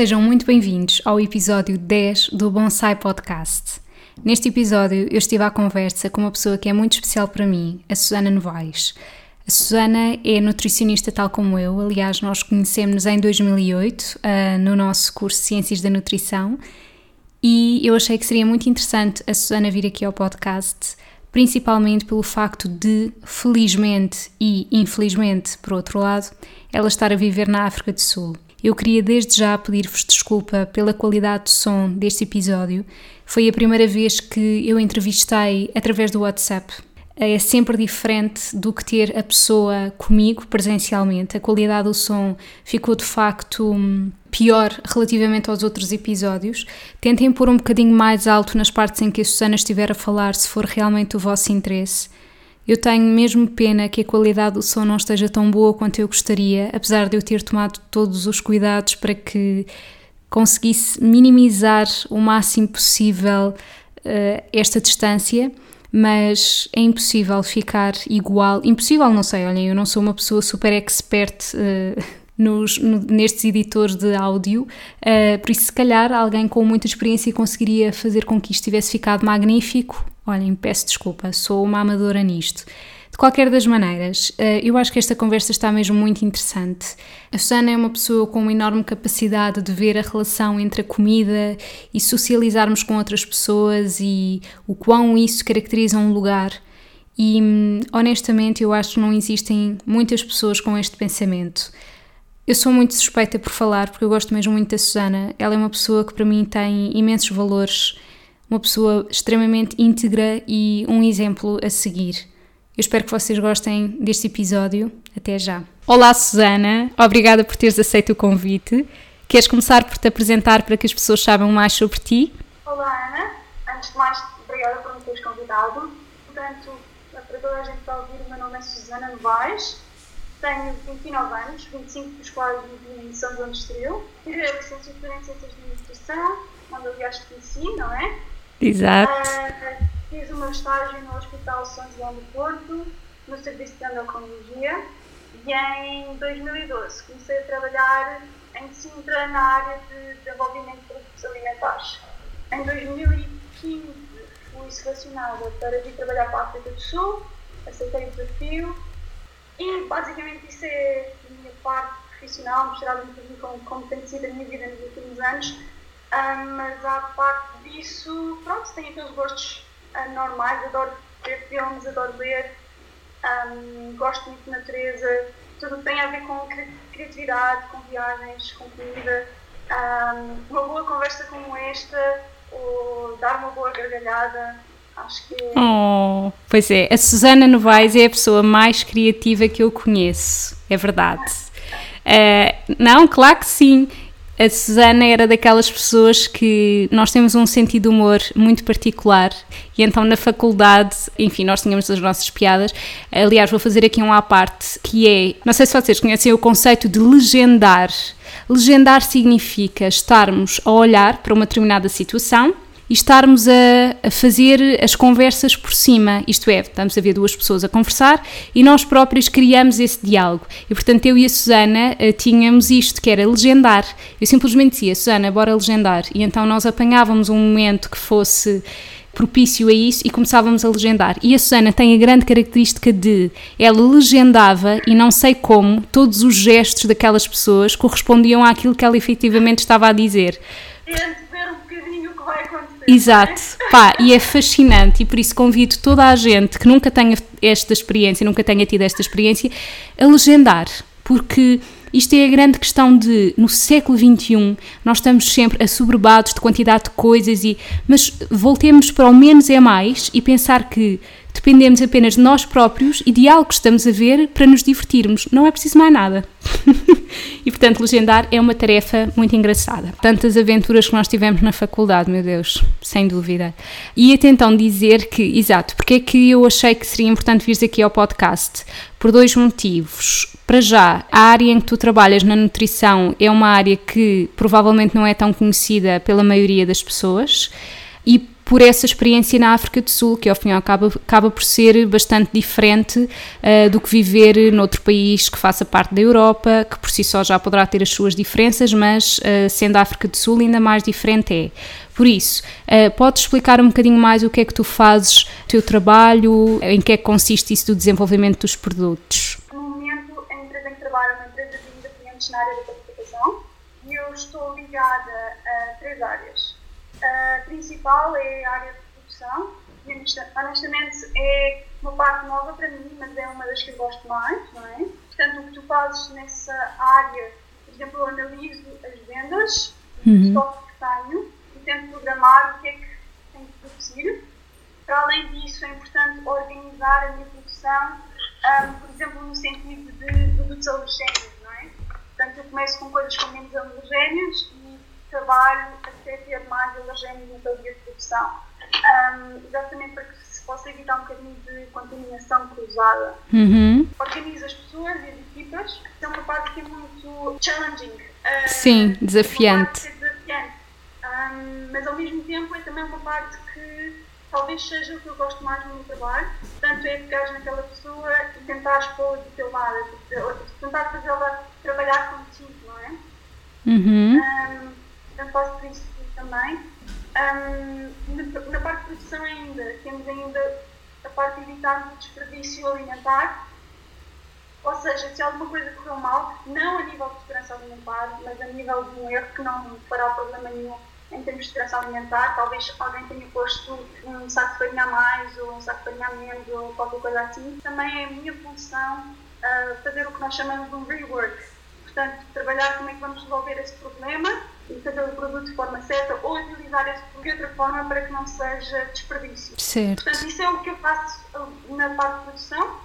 Sejam muito bem-vindos ao episódio 10 do Bonsai Podcast. Neste episódio, eu estive à conversa com uma pessoa que é muito especial para mim, a Susana Novaes. A Susana é nutricionista tal como eu, aliás, nós conhecemos-nos em 2008 uh, ah, no nosso curso Ciências da Nutrição e eu achei que seria muito interessante a Susana vir aqui ao podcast, principalmente pelo facto de, felizmente e infelizmente, por outro lado, ela estar a viver na África do Sul. Eu queria desde já pedir-vos desculpa pela qualidade do som deste episódio. Foi a primeira vez que eu entrevistei através do WhatsApp. É sempre diferente do que ter a pessoa comigo presencialmente. A qualidade do som ficou de facto hum, pior relativamente aos outros episódios. Tentem pôr um bocadinho mais alto nas partes em que a Susana estiver a falar, se for realmente o vosso interesse. Eu tenho mesmo pena que a qualidade do som não esteja tão boa quanto eu gostaria, apesar de eu ter tomado todos os cuidados para que conseguisse minimizar o máximo possível uh, esta distância, mas é impossível ficar igual. Impossível, não sei, olhem, eu não sou uma pessoa super expert. Uh, nos, no, nestes editores de áudio, uh, por isso, se calhar, alguém com muita experiência conseguiria fazer com que isto tivesse ficado magnífico Olhem, peço desculpa, sou uma amadora nisto. De qualquer das maneiras, eh, eu acho que esta conversa está mesmo muito interessante. A Susana é uma pessoa com uma enorme capacidade de ver a relação entre a comida e socializarmos com outras pessoas e o quão isso caracteriza um lugar. E hum, honestamente, eu acho que não existem muitas pessoas com este pensamento. Eu sou muito suspeita por falar porque eu gosto mesmo muito da Susana. Ela é uma pessoa que para mim tem imensos valores uma pessoa extremamente íntegra e um exemplo a seguir. Eu espero que vocês gostem deste episódio. Até já. Olá, Susana. Obrigada por teres aceito o convite. Queres começar por te apresentar para que as pessoas saibam mais sobre ti? Olá, Ana. Antes de mais, obrigada por me teres convidado. Portanto, para toda a gente que está a ouvir, o meu nome é Susana Novaes. Tenho 29 anos, 25 dos quais vivi em São João de Estoril. Tive a licenciatura em Ciências de Nutrição, onde aliás conheci, não é? Exato. Uh, fiz o meu estágio no Hospital São João do Porto, no Serviço de Endocrinologia, e em 2012 comecei a trabalhar em Sintra na área de desenvolvimento de produtos alimentares. Em 2015 fui selecionada para vir trabalhar para a África do Sul, aceitei o desafio e basicamente isso é a minha parte profissional, mostrada um bocadinho como, como tem sido a minha vida nos últimos anos um, mas à parte disso, pronto, tenho aqueles gostos uh, normais, adoro ver filmes, adoro ler, um, gosto muito de natureza, tudo que tem a ver com criatividade, com viagens, com comida. Um, uma boa conversa como esta, ou dar uma boa gargalhada, acho que é... Oh, pois é, a Susana Novaes é a pessoa mais criativa que eu conheço, é verdade. Uh, não, claro que sim a Susana era daquelas pessoas que nós temos um sentido de humor muito particular e então na faculdade, enfim, nós tínhamos as nossas piadas. Aliás, vou fazer aqui um à parte que é, não sei se vocês conhecem o conceito de legendar. Legendar significa estarmos a olhar para uma determinada situação e estarmos a, a, fazer as conversas por cima, isto é, estamos a ver duas pessoas a conversar e nós próprios criamos esse diálogo. E portanto eu e a Susana uh, tínhamos isto, que era legendar. Eu simplesmente dizia, Susana, bora legendar. E então nós apanhávamos um momento que fosse propício a isso e começávamos a legendar. E a Susana tem a grande característica de ela legendava e não sei como todos os gestos daquelas pessoas correspondiam àquilo que ela efetivamente estava a dizer. Exato, pá, e é fascinante e por isso convido toda a gente que nunca tenha esta experiência, nunca tenha tido esta experiência, a legendar, porque Isto é a grande questão de, no século XXI, nós estamos sempre assoberbados de quantidade de coisas, e, mas voltemos para o menos é mais e pensar que dependemos apenas de nós próprios e de algo que estamos a ver para nos divertirmos. Não é preciso mais nada. e portanto, legendar é uma tarefa muito engraçada. Tantas aventuras que nós tivemos na faculdade, meu Deus, sem dúvida. E até então dizer que, exato, porque é que eu achei que seria importante vir aqui ao podcast? Por dois motivos. Para já, a área em que tu trabalhas na nutrição é uma área que provavelmente não é tão conhecida pela maioria das pessoas. E por essa experiência na África do Sul, que ao fim e ao cabo acaba por ser bastante diferente uh, do que viver noutro país que faça parte da Europa, que por si só já poderá ter as suas diferenças, mas uh, sendo a África do Sul ainda mais diferente é. Por isso, uh, podes explicar um bocadinho mais o que é que tu fazes, o teu trabalho, em que é que consiste isso do desenvolvimento dos produtos? No momento, a empresa em que trabalho é uma empresa de independentes na área da capacitação e eu estou ligada áreas a principal é a área de produção e honestamente é uma parte nova para mim, mas é uma das que eu gosto mais, não é? Portanto, o que tu fazes nessa área, por exemplo, eu analiso as vendas, uhum. o estoque que tenho e tento programar o que é que tenho que produzir. Para além disso, é importante organizar a minha produção, um, por exemplo, no sentido de produtos alergénios, não é? Portanto, eu começo com coisas com menos alergénios trabalho até ter mais alergénios na tua de produção. Um, exatamente para que se possa evitar um bocadinho de contaminação cruzada. Uhum. Organiza as pessoas e as equipas, que é uma parte que é muito challenging. Uh, Sim, desafiante. É desafiante. Um, mas ao mesmo tempo é também uma parte que talvez seja o que eu gosto mais no meu trabalho. Portanto, é pegar naquela pessoa e tentar expor do teu lado, tentar fazê-la trabalhar contigo, não é? Uhum. Um, eu faço isso também. Um, na, na, parte de produção ainda, temos ainda a parte de evitar o desperdício alimentar, ou seja, se alguma coisa correu mal, não a nível de segurança alimentar, mas a nível de um erro que não fará problema nenhum em termos de segurança alimentar, talvez alguém tenha posto um saco de farinha a mais ou um saco de farinha a menos ou qualquer coisa assim. Também é a minha função uh, fazer o que nós chamamos de um rework, portanto, trabalhar como é que vamos resolver esse problema e fazer o produto de forma certa ou utilizar esse produto de outra forma para que não seja desperdício. Certo. Portanto, isso é o que eu faço na parte de produção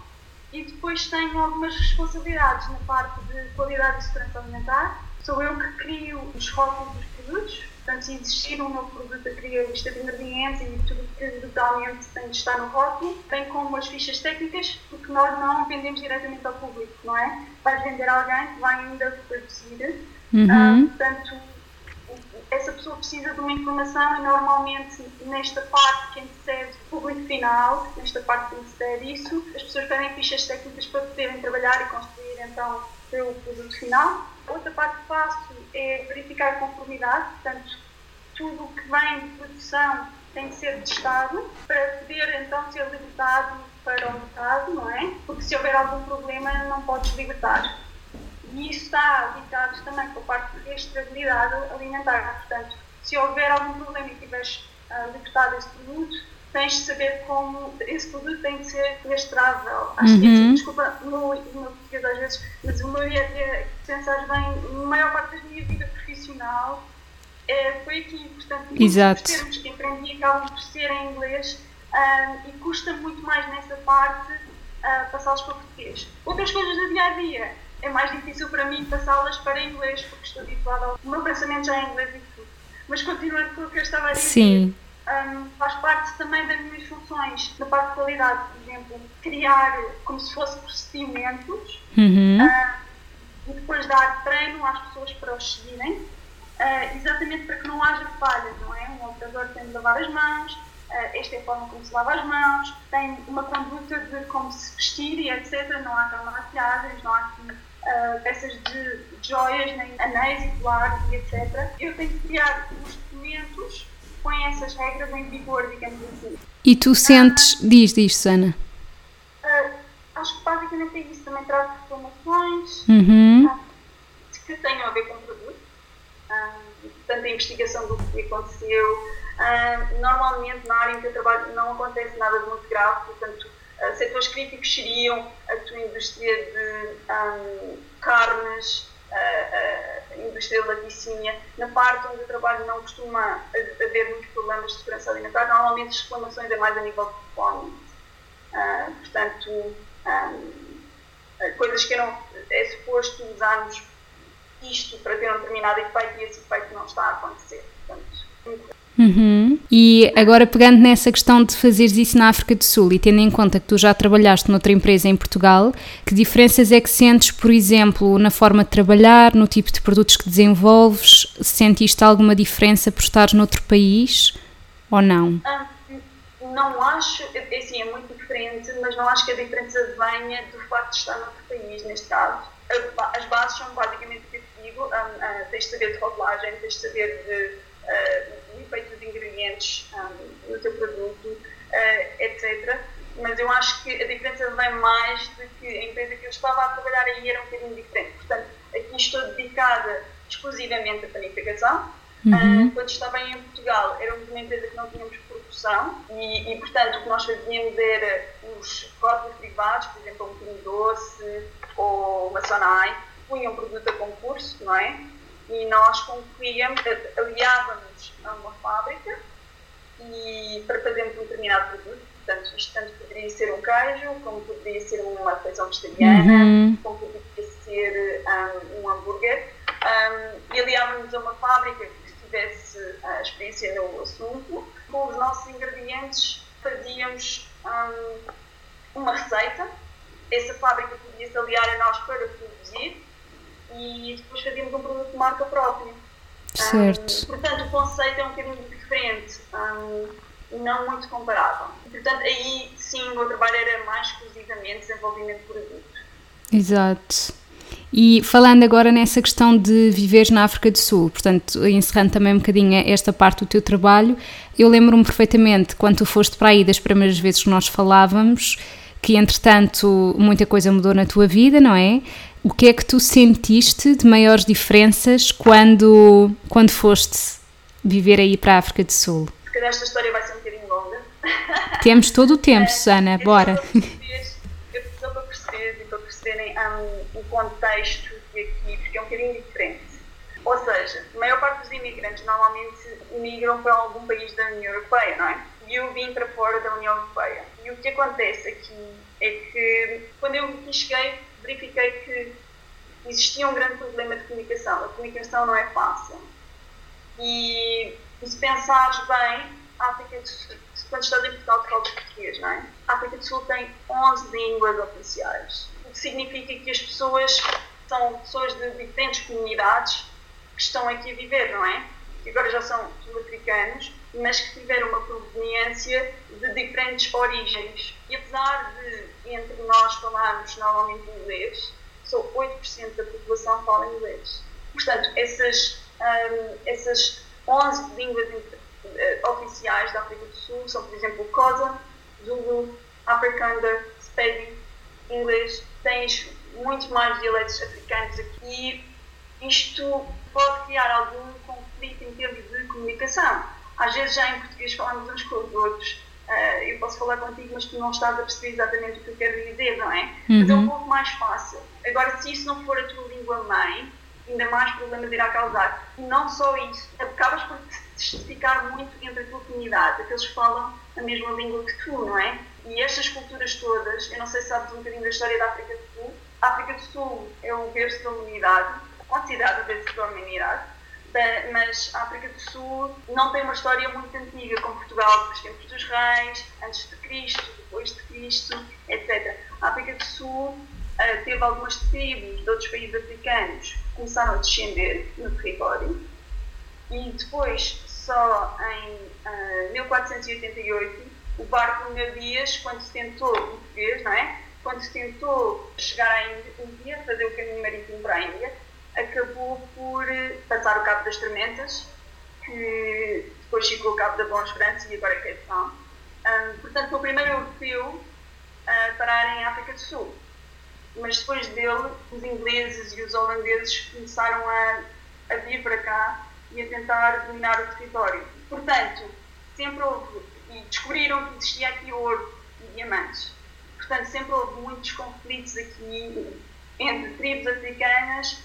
e depois tenho algumas responsabilidades na parte de qualidade e segurança alimentar. Sou eu que crio os rótulos dos produtos, portanto, se existir um novo produto, eu crio a lista de ingredientes e tudo que totalmente tem de estar no rótulo, bem como as fichas técnicas, porque nós não vendemos diretamente ao público, não é? Vais vender a alguém que vai ainda produzir. Uhum. Uh, portanto, essa pessoa precisa de uma informação e normalmente nesta parte que antecede o público final, nesta parte que antecede isso, as pessoas pedem fichas técnicas para poderem trabalhar e construir então o produto final. Outra parte faço é verificar a conformidade, portanto, tudo o que vem de produção tem que ser testado para poder então ser libertado para o mercado, não é? Porque se houver algum problema não podes libertar. E isso está ligado também com a parte de rastreabilidade alimentar. Portanto, se houver algum problema e tiveres uh, libertado esse produto, tens de saber como esse produto tem de ser rastreável. Acho uhum. que, desculpa o meu, português às vezes, mas o meu ia ter, pensares bem, a maior parte da minha vida profissional é, foi aqui. Portanto, Exato. os termos que aprendi acabam por ser em inglês uh, e custa muito mais nessa parte uh, passá-los para português. Outras coisas do dia a dia é mais difícil para mim passá-las para inglês, porque estou habituada ao... Meu pensamento já é inglês e tudo. Mas continuando com o que eu estava a dizer, Sim. Um, faz parte também das minhas funções, da parte de qualidade, por exemplo, criar como se fossem procedimentos uhum. uh, e depois dar treino às pessoas para os seguirem, uh, exatamente para que não haja falhas, não é? Um operador tem de lavar as mãos, uh, esta é a forma como se lava as mãos, tem uma conduta de como se vestir e etc. Não há maquiagens, não há aqui uh, peças de joias, nem anéis e colares e etc. Eu tenho que criar os documentos põem essas regras em vigor, digamos assim. E tu sentes, uh, diz, diz, Sana. Uh, acho que basicamente é isso. Também trago reclamações uhum. que tenham a ver com o produto. portanto, a investigação do que aconteceu. normalmente, na área em que eu trabalho, não acontece nada de muito grave, portanto, setores críticos seriam a tua indústria de carnes, a, a indústria laticínea, na parte onde eu trabalho não costuma haver muitos problemas de segurança alimentar, normalmente as reclamações é mais a nível de performance. Uh, portanto, um, coisas que não, é suposto usarmos isto para ter um determinado efeito e esse efeito não está a acontecer. Portanto, Uhum. E agora pegando nessa questão de fazeres isso na África do Sul e tendo em conta que tu já trabalhaste noutra empresa em Portugal, que diferenças é que sentes, por exemplo, na forma de trabalhar, no tipo de produtos que desenvolves? Sentiste alguma diferença por estares noutro país ou não? Ah, não acho, é assim, é muito diferente, mas não acho que a diferença venha do facto de estar noutro país, neste caso. As bases são basicamente o que eu digo, um, uh, tens de saber de rotulagem, tens de saber de uh, o efeito dos ingredientes um, no teu produto, uh, etc. Mas eu acho que a diferença vem mais de que a empresa que eu estava a trabalhar aí era um bocadinho diferente. Portanto, aqui estou dedicada exclusivamente à panificação. Uhum. Uh, quando estava em Portugal, éramos uma empresa que não tínhamos produção e, e, portanto, o que nós fazíamos era os rótulos privados, por exemplo, um pinho doce ou uma sonai, punham produto a concurso, não é? E nós concorríamos, aliávamos a uma fábrica e para fazermos um determinado produto. Portanto, isto tanto poderia ser um queijo, como poderia ser uma refeição vegetariana, uhum. como poderia ser um, um hambúrguer. Um, e aliávamos a uma fábrica que tivesse a experiência no assunto. Com os nossos ingredientes fazíamos um, uma receita. Essa fábrica podia se aliar a nós para produzir e depois fazíamos um produto de marca própria. Certo. Um, portanto, o conceito é um bocadinho diferente um, e não muito comparável. Portanto, aí sim o meu trabalho era mais exclusivamente desenvolvimento de produto. Exato. E falando agora nessa questão de viveres na África do Sul, portanto, encerrando também um bocadinho esta parte do teu trabalho, eu lembro-me perfeitamente quando tu foste para aí das primeiras vezes que nós falávamos, que entretanto muita coisa mudou na tua vida, não é? O que é que tu sentiste de maiores diferenças quando, quando foste viver aí para a África do Sul? Se calhar esta história vai ser um bocadinho longa. Temos todo o tempo, é, Susana, bora. Só para perceber e para perceberem um, o contexto aqui, porque é um bocadinho diferente. Ou seja, a maior parte dos imigrantes normalmente migram para algum país da União Europeia, não é? E eu vim para fora da União Europeia. E o que acontece aqui é que, quando eu cheguei, verifiquei que existia um grande problema de comunicação. A comunicação não é fácil. E, e se pensares bem, a África do Sul, quando estás em Portugal, tu falas português, não é? A África do Sul tem 11 línguas oficiais, o que significa que as pessoas são pessoas de diferentes comunidades que estão aqui a viver, não é? Que agora já são sul-africanos, mas que tiveram uma proveniência de diferentes origens. E apesar de entre nós falarmos normalmente inglês, só 8% da população fala inglês. Portanto, essas, um, essas 11 línguas uh, oficiais da África do Sul são, por exemplo, Xhosa, Zulu, Afrikaner, Spedi, inglês. Tens muitos mais dialetos africanos aqui. Isto pode criar algum conflito em termos de comunicação. Às vezes, já em português, falamos uns com os outros uh, eu posso falar contigo, mas tu não estás a perceber exatamente o que eu quero dizer, não é? Uhum. Mas é um pouco mais fácil. Agora, se isso não for a tua língua mãe, ainda mais problemas irá causar. E não só isso, acabas por te justificar muito entre a tua comunidade, aqueles que falam a mesma língua que tu, não é? E estas culturas todas, eu não sei se sabes um bocadinho da história da África do Sul, a África do Sul é o berço da humanidade, considerado o berço da humanidade, mas a África do Sul não tem uma história muito antiga, como Portugal, dos tempos dos reis, antes de Cristo, depois de Cristo, etc. A África do Sul uh, teve algumas tribos de outros países africanos que começaram a descender no território e depois, só em uh, eh, 1488, o barco Meu Dias, quando se tentou, português, não é? Quando se tentou chegar à Índia, fazer o caminho marítimo para a Índia, acabou por eh, passar o Cabo das Tormentas, que depois ficou o Cabo da Boa Esperança e agora é Cape Town. Um, portanto, foi o primeiro europeu a parar em África do Sul. Mas depois dele, os ingleses e os holandeses começaram a, a vir para cá e a tentar dominar o território. Portanto, sempre houve, e descobriram que existia aqui ouro e diamantes. Portanto, sempre houve muitos conflitos aqui entre tribos africanas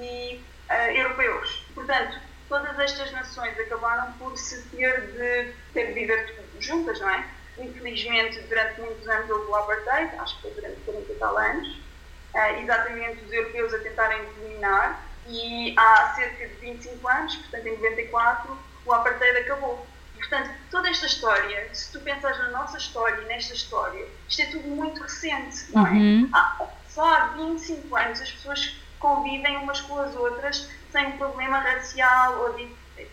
e uh, europeus. Portanto, todas estas nações acabaram por se ter de, ter de viver juntas, não é? Infelizmente, durante muitos anos houve o apartheid, acho que foi durante 40 e tal anos, uh, exatamente os europeus a tentarem dominar, e há cerca de 25 anos, portanto em 94, o apartheid acabou. Portanto, toda esta história, se tu pensares na nossa história e nesta história, isto é tudo muito recente, não é? Uhum. Ah, só há 25 anos as pessoas convivem umas com as outras sem problema racial ou de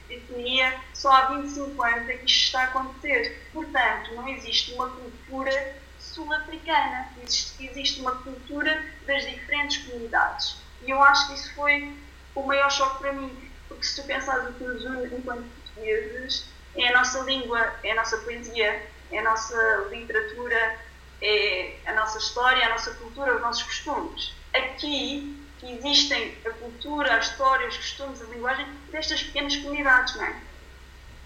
etnia, só há 25 anos é que isto está a acontecer. Portanto, não existe uma cultura sul-africana, existe, existe uma cultura das diferentes comunidades. E eu acho que isso foi o maior choque para mim, porque se tu pensares o que nos une enquanto portugueses, é a nossa língua, é a nossa poesia, é a nossa literatura, é a nossa história, a nossa cultura, os nossos costumes. Aqui existem a cultura, a história, os costumes, a linguagem destas pequenas comunidades, não é?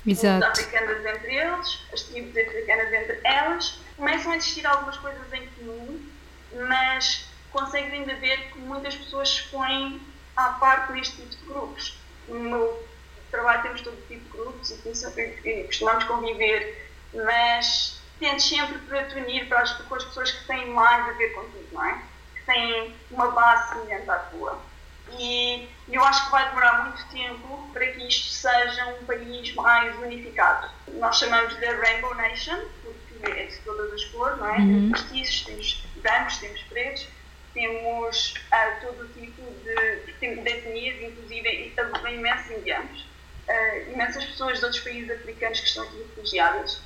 Exato. Os africanas entre eles, as tribos africanas entre elas, começam a existir algumas coisas em comum, mas consegues ainda ver que muitas pessoas se põem à parte neste tipo de grupos. No meu trabalho temos todo tipo de grupos e costumamos conviver, mas tentes sempre para te unir para as, com as pessoas que têm mais a ver contigo, não é? Têm uma base semelhante à tua. E eu acho que vai demorar muito tempo para que isto seja um país mais unificado. Nós chamamos de Rainbow Nation, porque é de todas as cores, não é? Uhum. Temos mestiços, temos brancos, temos pretos, temos uh, todo o tipo de, de etnias, inclusive imensos indianos, uh, imensas pessoas de outros países africanos que estão aqui refugiadas.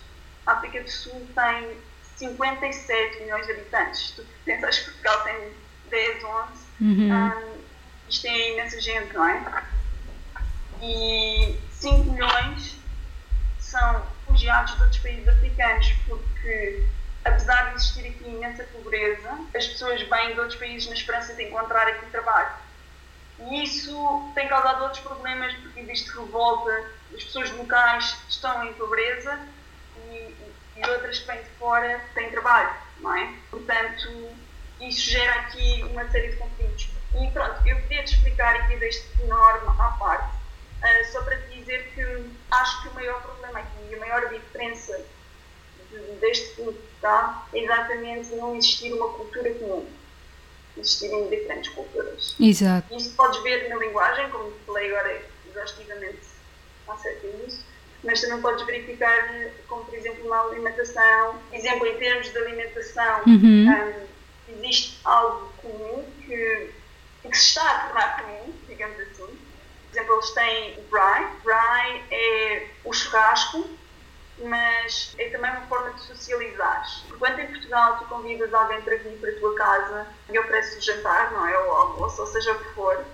A África do Sul tem 57 milhões de habitantes. Tu pensas Portugal tem 10, 11. Uhum. Um, ah, isto é imensa gente, não é? E 5 milhões são refugiados de outros países africanos, porque apesar de existir aqui imensa pobreza, as pessoas vêm de outros países na esperança de encontrar aqui trabalho. E isso tem causado outros problemas, porque existe revolta, as pessoas locais estão em pobreza e, e outras que vêm de fora têm trabalho, não é? Portanto, isso gera aqui uma série de conflitos. E pronto, eu queria te explicar aqui deste enorme à parte, uh, só para te dizer que acho que o maior problema aqui, a maior diferença deste ponto tá? é exatamente não existir uma cultura comum, existirem diferentes culturas. Exato. Isso podes ver na linguagem, como falei agora exaustivamente acerca disso, mas também podes verificar, como por exemplo na alimentação, exemplo em termos de alimentação, uhum. um, existe algo comum que, que se está a tornar comum, digamos assim. Por exemplo, eles têm o braai. Braai é o churrasco mas é também uma forma de socializar. Enquanto em Portugal tu convidas alguém para vir para a tua casa e ofereces jantar, não é? Ou almoço, ou seja o que for,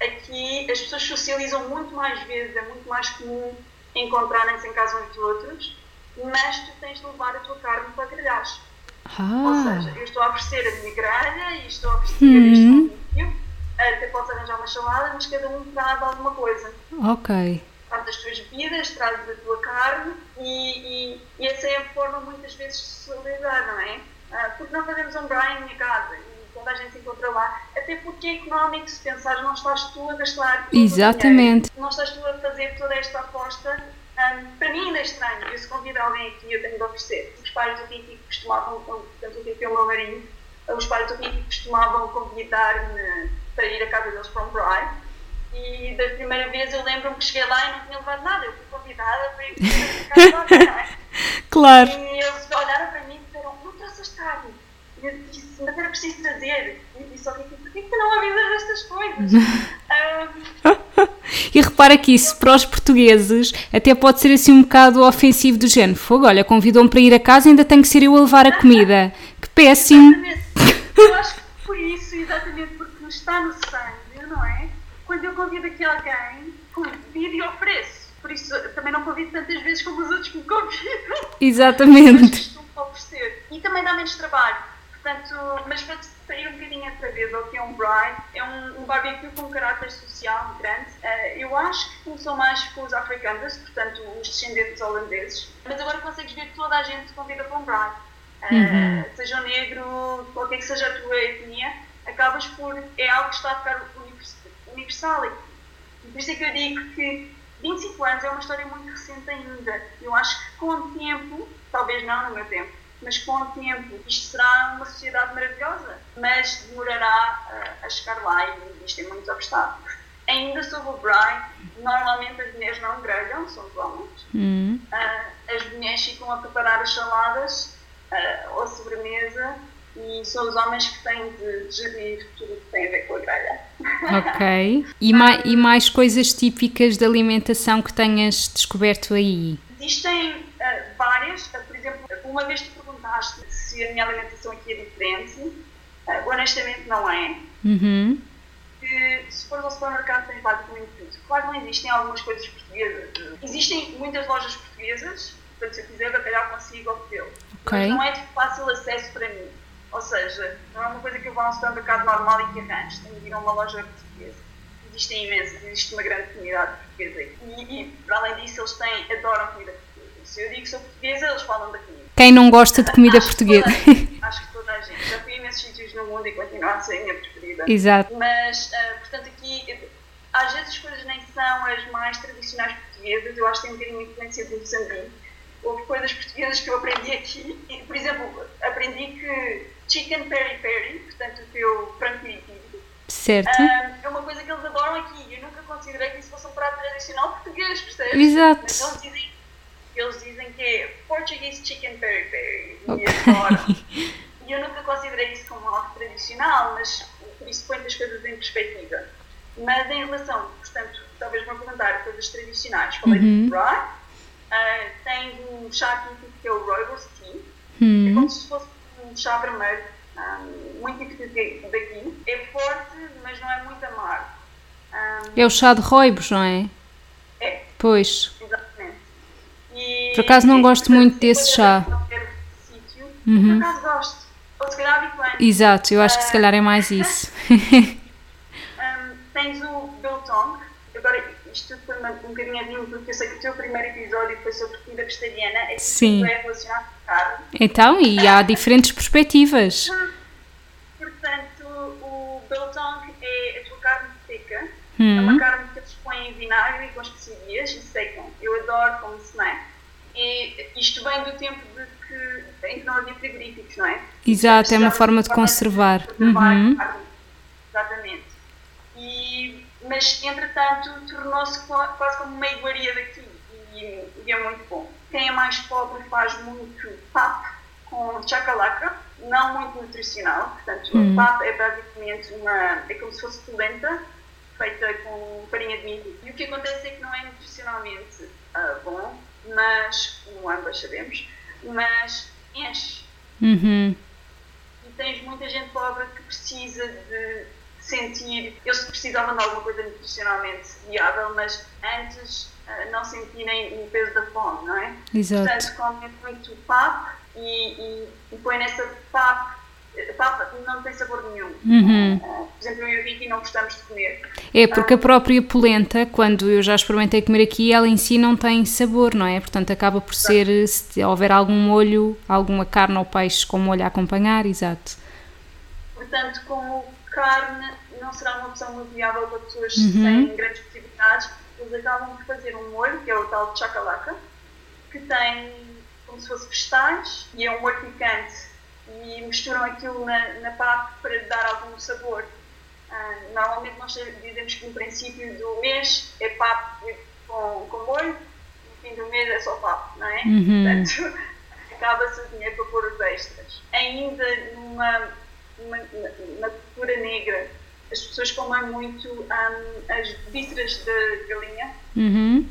aqui as pessoas socializam muito mais vezes, é muito mais comum encontrarem-se em casa uns dos outros, mas tu tens de levar a tua carne para grelhares. Ah. Ou seja, eu estou a oferecer a minha grelha e estou a oferecer uhum. este convívio, até posso arranjar uma salada, mas cada um traz alguma coisa. Ok parte das tuas bebidas, trazes a tua carne e, e, e, essa é a forma muitas vezes de socializar, não é? Uh, porque não fazemos um braai em casa e toda a gente se encontra lá, até porque é económico se pensar, não estás tu a gastar Exatamente. não estás tu a fazer toda esta aposta. Um, para mim ainda é estranho, eu se convido alguém aqui eu tenho de oferecer. Os pais do Titi costumavam, portanto o Titi é o meu marido, os pais do Titi costumavam convidar-me para ir à casa deles para um braai e da primeira vez eu lembro-me que cheguei lá e não tinha levado nada. Eu fui convidada para ir para casa é? Claro. E eles olharam para mim e disseram: Não trouxeste carne. E eu disse: Mas era preciso trazer. E disse: Ok, por que não avisas destas coisas? um, e repara que isso para os portugueses até pode ser assim um bocado ofensivo do género. Fogo, olha, convidou-me para ir a casa e ainda tenho que ser eu a levar a comida. Que péssimo! Exatamente. Eu acho que por isso, exatamente porque nos está no sangue, não é? quando eu convido aqui alguém, convido e ofereço. Por isso também não convido tantas vezes como os outros que me convidam. Exatamente. Mas oferecer. E também dá menos trabalho. Portanto, mas para sair um bocadinho outra vez ao que é um bride, é um, um barbecue com caráter social grande. Uh, eu acho que começou mais com os africanos, portanto, os descendentes holandeses. Mas agora consegues ver toda a gente convida para um bride. Uh, uhum. Seja negro, qualquer que seja a tua etnia, acabas por. É algo que está a ficar universal. E por isso é que eu digo que 25 anos é uma história muito recente ainda. Eu acho que com o tempo, talvez não no meu tempo, mas com o tempo isto será uma sociedade maravilhosa, mas demorará uh, a chegar lá e isto tem muitos obstáculos. Ainda sobre o Brian, normalmente as mulheres não grelham, são os homens. Hum. Uh, as mulheres ficam a preparar as saladas uh, ou a sobremesa e são os homens que têm de gerir tudo o que tem a ver com a grelha. Ok. E, mais, e mais coisas típicas de alimentação que tenhas descoberto aí? Existem uh, várias. Por exemplo, uma vez tu perguntaste se a minha alimentação aqui é diferente. Uh, honestamente, não é. Uhum. Que, se for ao supermercado, tens basicamente tudo. Claro que não existem algumas coisas portuguesas. Existem muitas lojas portuguesas. Portanto, se eu quiser bacalhau, consigo obtê-lo. Okay. Mas não é de fácil acesso para mim. Ou seja, não é uma coisa que eu vou a um supermercado normal e que arranjo. Tenho de ir a uma loja portuguesa. Existem imensas, existe uma grande comunidade portuguesa. E, e para além disso, eles têm, adoram comida portuguesa. Se eu digo que sou portuguesa, eles falam da comida. Quem não gosta de comida acho portuguesa? Que toda, acho que toda a gente. Já fui imensos sítios no mundo e continua a ser a minha preferida. Exato. Mas, uh, portanto, aqui, às vezes as coisas nem são as mais tradicionais portuguesas. Eu acho que tem um bocadinho influência de Moçambique. Houve coisas portuguesas que eu aprendi aqui. Por exemplo, aprendi que chicken peri peri, portanto o teu frango. Certo. Um, é uma coisa que eles adoram aqui. Eu nunca considerei que isso fosse um prato tradicional português, percebes? Exato. Mas eles dizem, eles dizem que é Portuguese chicken peri peri. Okay. E eu nunca considerei isso como algo tradicional, mas isso põe as coisas em perspectiva. Mas em relação, portanto, talvez vão perguntar coisas tradicionais. Falei Uhum. de rye, uh, tens um chá típico que é o rooibos tea, Hum. é como se fosse um chá vermelho, um, muito típico daqui. É forte, mas não é muito amargo. Um, É o chá de roibos, não é? é, Pois. Por acaso não gosto muito se desse chá. a sítio, Uhum. Por acaso gosto. Ou se calhar bem. Exato, eu acho que se calhar é mais isso. Um, tens o Biltong. Agora, isto foi um bocadinho adivinho, porque eu sei que o teu primeiro episódio foi sobre comida vegetariana. É Sim. é relacionado com carne. Então, e há diferentes perspectivas. Portanto, o Biltong é a tua carne seca. É uma carne que eles põem em vinagre e com especiarias e secam. Eu adoro como snack. E isto vem do tempo de que, em que não havia frigoríficos, não é? Exato, é uma forma de conservar. Uhum. carne. Exatamente. E, mas, entretanto, tornou-se qua- quase como uma iguaria daqui. E, e é muito bom. Quem é mais pobre faz muito pap com chacalaca, não muito nutricional. Portanto, Hum. o pap é basicamente uma. é como se fosse polenta feita com farinha de milho. E o que acontece é que não é nutricionalmente ah, bom, mas, como ambas sabemos, mas enche. Uhum. E tens muita gente pobre que precisa de sentir. Eles precisavam de alguma coisa nutricionalmente viável, mas antes ah, não sentirem o peso da fome, não é? Exato. Portanto, comem muito pap e, e, e põe nessa pap. Pap não tem sabor nenhum. Uhum. Ah, por exemplo, eu e o não gostamos de comer. É porque a própria polenta, quando eu já experimentei comer aqui, ela em si não tem sabor, não é? Portanto, acaba por ser, se houver algum molho, alguma carne ou peixe com molho a acompanhar, exato. Portanto, como carne não será uma opção muito viável para pessoas Uhum. sem grandes possibilidades, eles acabam por fazer um molho, que é o tal de chacalaca, que tem como se fosse vegetais e é um molho picante e misturam aquilo na, na pap para dar algum sabor. Ah, normalmente nós dizemos que no princípio do mês é pap com, com molho, no fim do mês é só pap, não é? Uhum. Portanto, acaba-se o dinheiro para pôr os extras. Ainda numa, numa, na cultura negra, as pessoas comem muito hum, as vísceras da galinha, Uhum.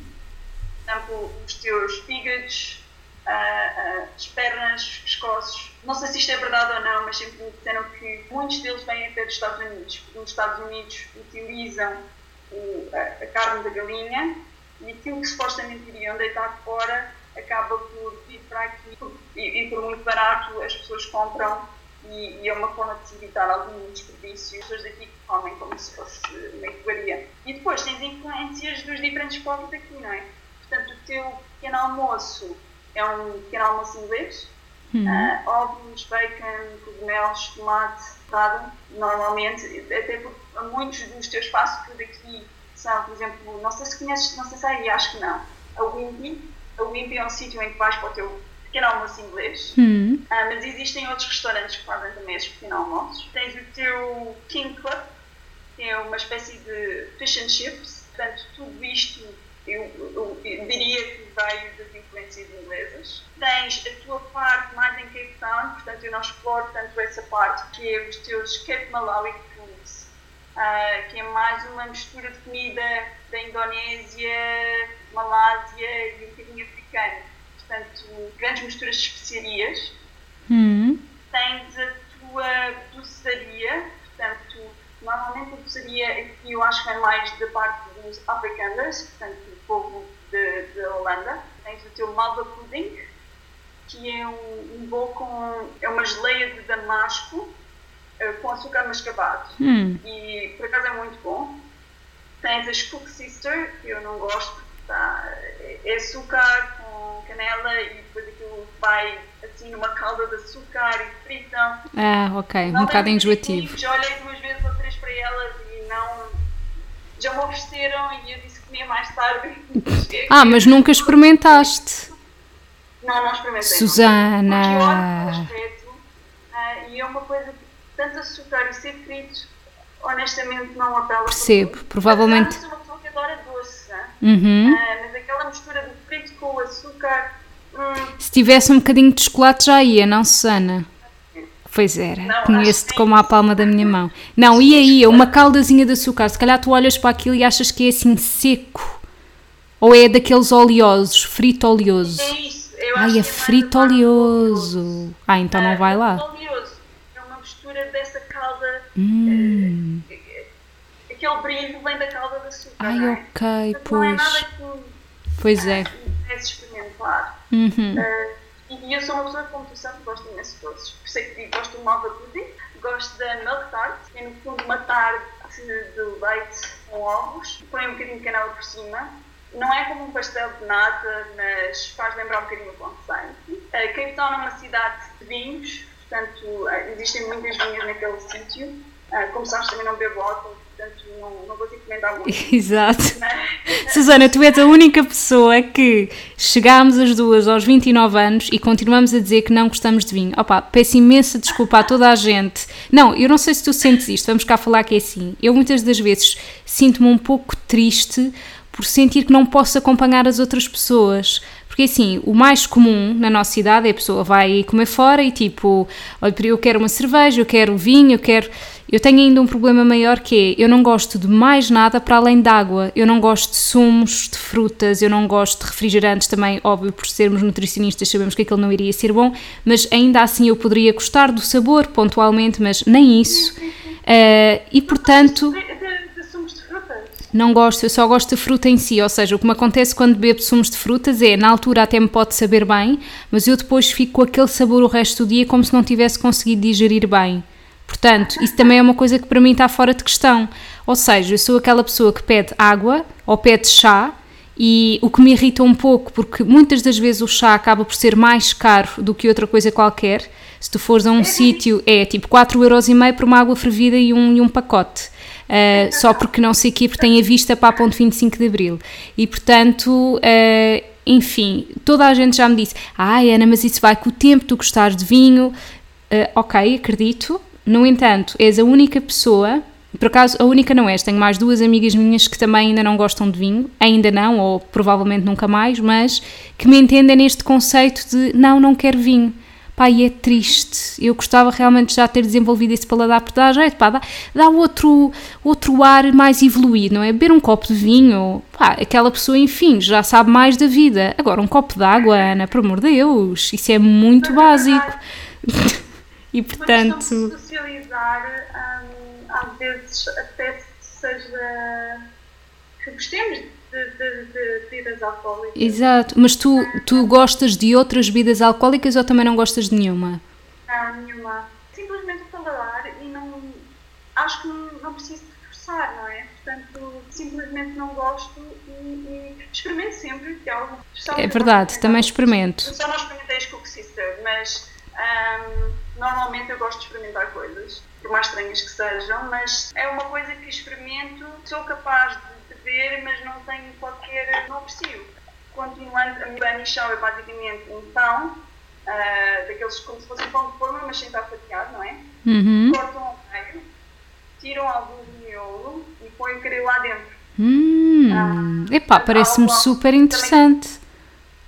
por exemplo, os teus fígados, ah, ah, as pernas, os pescoços. Não sei se isto é verdade ou não, mas sempre me disseram que muitos deles vêm até dos Estados Unidos, porque nos Estados Unidos utilizam o- a, a carne da galinha e aquilo que supostamente iriam deitar fora acaba por vir para aqui e, e por muito barato as pessoas compram e, e é uma forma de se evitar algum desperdício. As pessoas daqui comem como se fosse uma iguaria. E depois tens influências dos diferentes povos daqui, não é? Portanto, o teu pequeno almoço é um pequeno almoço inglês, hum. uh, ovos, bacon, cogumelos, tomate, nada, normalmente, até porque muitos dos teus fast food aqui são, por exemplo, não sei se conheces, não sei se aí, acho que não, a Wimpy. A Wimpy é um sítio em que vais para o teu pequeno almoço inglês, hum. uh, mas existem outros restaurantes que fazem também esses pequenos almoços. Tens o teu King Club, que é uma espécie de fish and chips, portanto, tudo isto eu, eu, eu, diria que das influências inglesas. Tens a tua parte mais em Cape Town, portanto eu não exploro tanto essa parte, que é os teus Cape Malawi Foods, uh, que é mais uma mistura de comida da Indonésia, Malásia e um bocadinho africano. Portanto, grandes misturas de especiarias. Hum. Tens a tua doçaria, portanto, normalmente a doçaria aqui eu acho que é mais da parte dos africanos, portanto, povo de, Holanda. Tens o teu malva pudding, que é um, um bolo com. é uma geleia de damasco uh, com açúcar mascavado. Hum. E por acaso é muito bom. Tens as Cook Sister, que eu não gosto, tá? é açúcar com canela e depois aquilo vai assim numa calda de açúcar e fritam. Ah, ok, não um bocado enjoativo. Já olhei duas vezes ou três para elas e não. Já me ofereceram e eu disse comia mais tarde. ah, mas nunca experimentaste? Não, não experimentei. Susana! Aspecto, uh, e é uma coisa que tanto açúcar e ser frito, honestamente não apela. Percebo, provavelmente. Eu sou uma pessoa que adora doce, uhum. uh, mas aquela mistura do frito com o açúcar. Hum. Se tivesse um bocadinho de chocolate já ia, não, Susana? Pois era, conheço-te como a palma da minha mão. Não, e aí, uma caldazinha de açúcar, se calhar tu olhas para aquilo e achas que é assim seco. Ou é daqueles oleosos, frito oleoso. É isso, eu Ai, é, é frito oleoso. Ah, então não vai lá. oleoso, é uma mistura dessa calda. Hum. Uh, aquele brilho vem da calda de açúcar. Ai, é? ok, pois. Não é nada que. Pois é. É experimentar. Uhum. Uh, e eu sou uma pessoa, como tu sabes, gosto imenso de doces. É que gosto do malva pudding, gosto da milk tart, que é no fundo uma tarte de leite com ovos, põe um bocadinho de canela por cima. Não é como um pastel de nata, mas faz lembrar um bocadinho o sangue. Uh, Cape Town é uma cidade de vinhos, portanto, existem muitas vinhas naquele sítio. Uh, como sabes, também não bebo álcool, portanto não, não vou ter que comentar muito. Exato. Susana, tu és a única pessoa que chegámos as duas aos 29 anos e continuamos a dizer que não gostamos de vinho. Opa, peço imensa desculpa a toda a gente. Não, eu não sei se tu sentes isto, vamos cá falar que é assim. Eu muitas das vezes sinto-me um pouco triste por sentir que não posso acompanhar as outras pessoas. Porque assim, o mais comum na nossa idade é a pessoa vai comer fora e tipo, olha, eu quero uma cerveja, eu quero vinho, eu quero. Eu tenho ainda um problema maior que é, eu não gosto de mais nada para além de água. Eu não gosto de sumos, de frutas, eu não gosto de refrigerantes também, óbvio, por sermos nutricionistas sabemos que aquilo não iria ser bom, mas ainda assim eu poderia gostar do sabor pontualmente, mas nem isso. Uh, e portanto não gosto, eu só gosto de fruta em si, ou seja, o que me acontece quando bebo sumos de frutas é, na altura até me pode saber bem, mas eu depois fico com aquele sabor o resto do dia como se não tivesse conseguido digerir bem. Portanto, isso também é uma coisa que para mim está fora de questão. Ou seja, eu sou aquela pessoa que pede água ou pede chá e o que me irrita um pouco, porque muitas das vezes o chá acaba por ser mais caro do que outra coisa qualquer. Se tu fores a um sítio, é tipo 4,5€ por uma água fervida e um, e um pacote uh, só porque não sei que, porque tem a vista para a ponte 25 de Abril. E portanto, uh, enfim, toda a gente já me disse: Ai, Ana, mas isso vai com o tempo, tu gostares de vinho. Uh, ok, acredito. No entanto, és a única pessoa por acaso, a única não és, tenho mais duas amigas minhas que também ainda não gostam de vinho, ainda não, ou provavelmente nunca mais, mas que me entendem neste conceito de não, não quero vinho. Pá, e é triste. Eu gostava realmente já ter desenvolvido esse paladar, porque dá jeito, pá, dá, dá outro, outro ar mais evoluído, não é? Beber um copo de vinho, pá, aquela pessoa, enfim, já sabe mais da vida. Agora, um copo de água, Ana, por amor de Deus, isso é muito básico. e portanto. socializar, hum, às vezes, até seja que gostemos de, de, de bebidas alcoólicas. Exato, mas tu, tu gostas de outras bebidas alcoólicas ou também não gostas de nenhuma? Não, nenhuma. Simplesmente o paladar e não. Acho que não, não preciso de forçar, não é? Portanto, simplesmente não gosto e, e experimento sempre. Que é, algo, é verdade, também experimento. Só não experimentei as Cook Sister, mas Um, normalmente eu gosto de experimentar coisas, por mais estranhas que sejam, mas é uma coisa que experimento, sou capaz de, de ver, mas não tenho qualquer. não aprecio. Continuando, a minha nichão é basicamente um pão, uh, daqueles como se fosse um pão de forma, mas sem estar fatiado, não é? Uhum. Cortam ao meio, tiram algum miolo e põem o caril lá dentro. Hum. Epá, parece-me super interessante.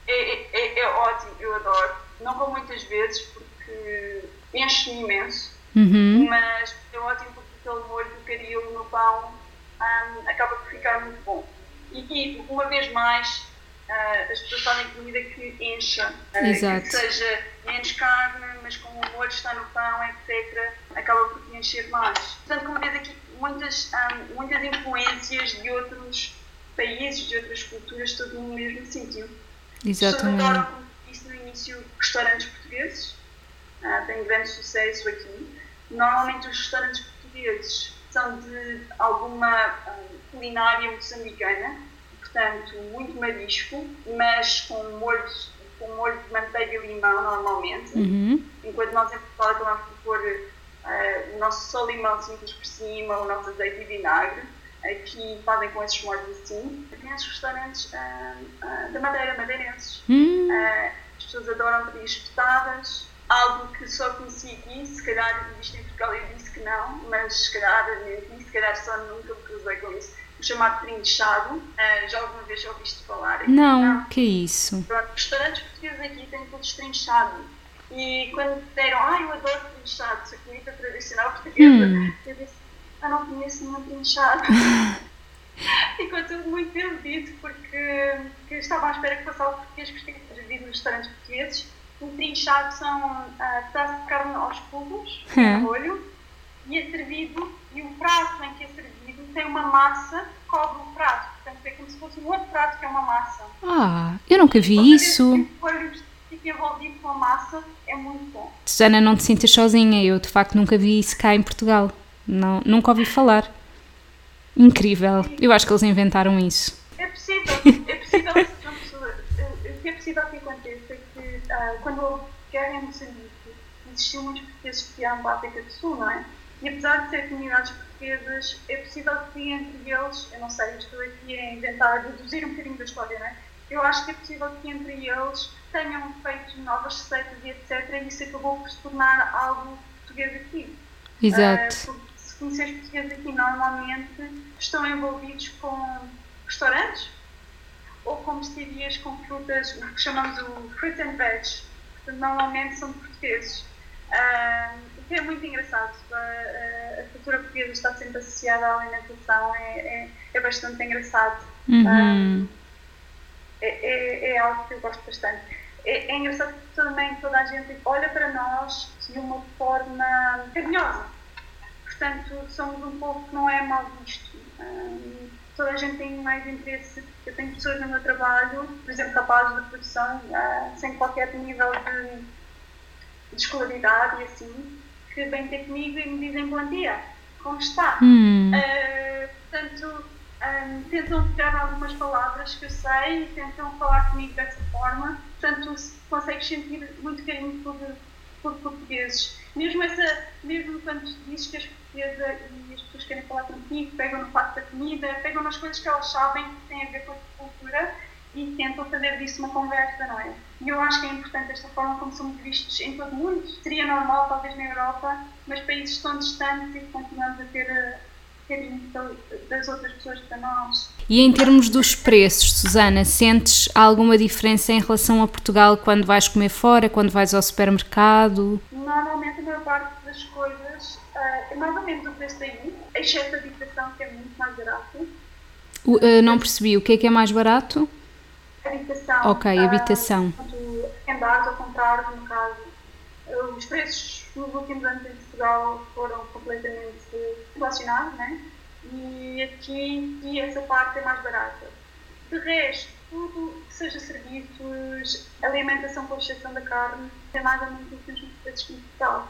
É, é, é, é ótimo, eu adoro. Não como muitas vezes, porque enche-me imenso, Uhum. mas é ótimo porque aquele molho do caril no pão hum, acaba por ficar muito bom. E, e uma vez mais, ah, as pessoas fazem comida que encha, Exato. que seja menos carne, mas como o molho está no pão, etc., acaba por encher mais. Portanto, como vês aqui, muitas, hum, muitas influências de outros países, de outras culturas, tudo no mesmo sítio. As pessoas Exatamente. adoram, como disse no início, restaurantes portugueses. Ah, tem grande sucesso aqui. Normalmente os restaurantes portugueses são de alguma ah, culinária moçambicana, portanto, muito marisco, mas com molho, com molho de manteiga e limão, normalmente. Uhum. Enquanto nós em Portugal acabamos por pôr ah, o nosso só limão simples por cima, o nosso azeite e vinagre. Aqui fazem com esses molhos assim. Tem esses restaurantes ah, ah, da Madeira, madeirenses. Hum. Ah, as pessoas adoram pedir espetadas, algo que só conheci aqui, se calhar existe em Portugal eu disse que não, mas se calhar menti, se calhar só nunca me cruzei com isso. O chamado trinchado, ah, já alguma vez já ouviste falar? aqui? Não, que é isso? Pronto, restaurantes portugueses aqui têm todos trinchado. E quando disseram, ah, eu adoro trinchado, sou comida tradicional portuguesa, Hum. eu disse, eu não conheço nenhum trinchado. Ficou tudo muito desiludido porque que estava à espera que algo português que esteja servido nos restaurantes portugueses. O trinchado são pedaços de carne aos cubos, Hum. no olho, e é servido, e o prato em que é servido tem uma massa que cobre o prato. Portanto, é como se fosse um outro prato que é uma massa. Ah, eu nunca vi Outra isso. vez que O olho fica envolvido com a massa é muito bom. Susana, não te sintas sozinha. Eu, de facto, nunca vi isso cá em Portugal. Não, nunca ouvi falar. Incrível. Eu acho que eles inventaram isso. É possível, é possível eh, que é possível que aconteça ah, quando houve guerra em Moçambique, existiam muitos portugueses que vieram para a África do Sul, não é? E apesar de ser comunidades portuguesas, é possível que entre eles, eu não sei, estou aqui a inventar, a deduzir um bocadinho da história, não é? Eu acho que é possível que entre eles tenham feito novas receitas e etc. E isso acabou por se tornar algo português aqui. Exato. Porque se conheceres portugueses aqui, normalmente estão envolvidos com restaurantes ou com mercearias com frutas, o que chamamos o fruit and veg. Portanto, normalmente são portugueses. O que é muito engraçado. A, a- a cultura portuguesa está sempre associada à alimentação, é, é, é bastante engraçado. Uhum. É, é, é algo que eu gosto bastante. É, é engraçado que também toda a gente olha para nós de uma forma carinhosa. Portanto, somos um povo que não é mal visto. Toda a gente tem mais interesse. Eu tenho pessoas no meu trabalho, por exemplo, rapazes de produção, ah, sem qualquer nível de, de escolaridade e assim, que vêm ter comigo e me dizem bom dia, como está? Hum. Uh, portanto, um, tentam pegar algumas palavras que eu sei e tentam falar comigo dessa forma. Portanto, se- consegues sentir muito carinho por, por portugueses. Mesmo, essa, mesmo quando dizes que és portuguesa e as pessoas querem falar contigo, pegam no facto da comida, pegam nas coisas que elas sabem que têm a ver com a cultura e tentam fazer disso uma conversa, não é? E eu acho que é importante esta forma como somos vistos em todo o mundo. Seria normal, talvez, na Europa, mas países tão distantes e continuamos a ter carinho das outras pessoas para nós. E em termos dos preços, Susana, sentes alguma diferença em relação a Portugal quando vais comer fora, quando vais ao supermercado? Maior parte das coisas ah, é mais ou menos o preço daí, exceto a habitação, que é muito mais barato. O- eh, não percebi, o que é que é mais barato? Habitação. Ok, ah, habitação. portanto, arrendares ou comprares, no caso. Os preços nos últimos anos em Portugal foram completamente inflacionados, né? E aqui e essa parte é mais barata. De resto, tudo que seja serviços, alimentação com exceção da carne, é mais ou menos os mesmos preços que em Portugal.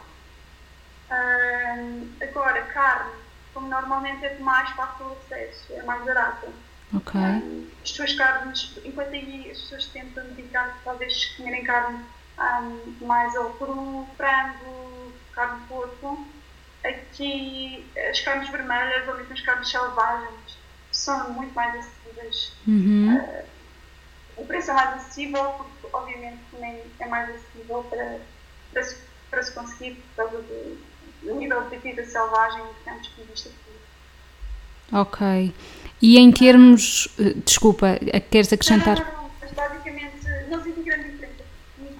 Ah, agora, carne, como normalmente é de mais fácil acesso, é mais barata. Ok. As suas carnes, enquanto aí as pessoas tentam dedicar talvez comerem carne um, mais ao peru, frango, carne de porco. Aqui as carnes vermelhas ou mesmo as carnes selvagens são muito mais acessíveis. Uhum. Uh, o preço é mais acessível porque obviamente também é mais acessível para, para, se, para se conseguir por causa do, do nível de vida selvagem que que existe aqui. Ok. E em termos. Eh, desculpa, queres acrescentar? Não, não, não, mas basicamente não existe grande diferença.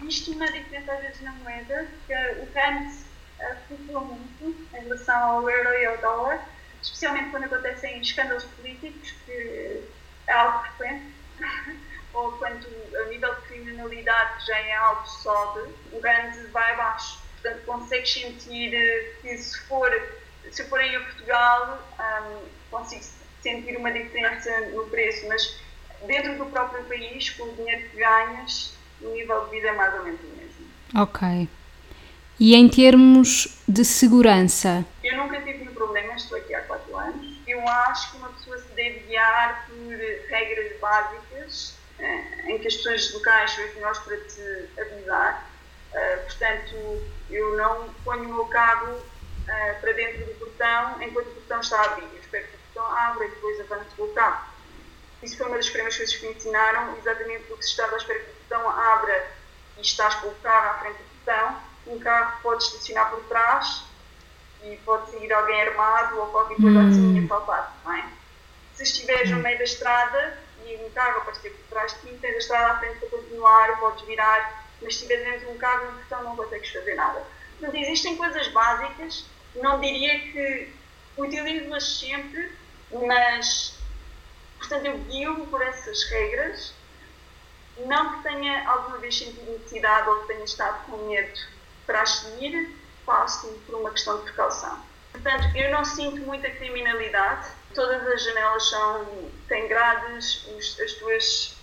Existe uma diferença às vezes na moeda, que o rand uh, flutua muito em relação ao euro e ao dólar, especialmente quando acontecem escândalos políticos, que é algo frequente, ou quando o nível de criminalidade já é alto, sobe, o rand vai abaixo. Portanto, consegues sentir que se for se eu for aí a Portugal, um, consigo sentir uma diferença no preço, mas dentro do próprio país, com o dinheiro que ganhas, o nível de vida é mais ou menos o mesmo. Ok. E em termos de segurança? Eu nunca tive problemas, estou aqui há 4 anos. Eu acho que uma pessoa se deve guiar por regras básicas eh, em que as pessoas locais são as melhores para te avisar. Uh, portanto, eu não ponho o meu carro uh, para dentro do portão enquanto o portão está a abrir. Eu espero que então abre e depois avança o carro. Isso foi uma das primeiras coisas que me ensinaram, exatamente porque se estás à espera que o botão abra e estás com o carro à frente do botão, um carro pode estacionar por trás e pode seguir alguém armado ou qualquer coisa hum. assim e faltar, não é? Se estiveres no meio da estrada e um carro aparecer por trás de ti, tens a estrada à frente para continuar, podes virar, mas se estiveres dentro de um carro, botão não consegues fazer nada. Portanto, existem coisas básicas, não diria que utilizo-as sempre, mas, portanto, eu guio por essas regras. Não que tenha alguma vez sentido necessidade ou que tenha estado com medo para as seguir, faço por uma questão de precaução. Portanto, eu não sinto muita criminalidade. Todas as janelas são, têm grades, as tuas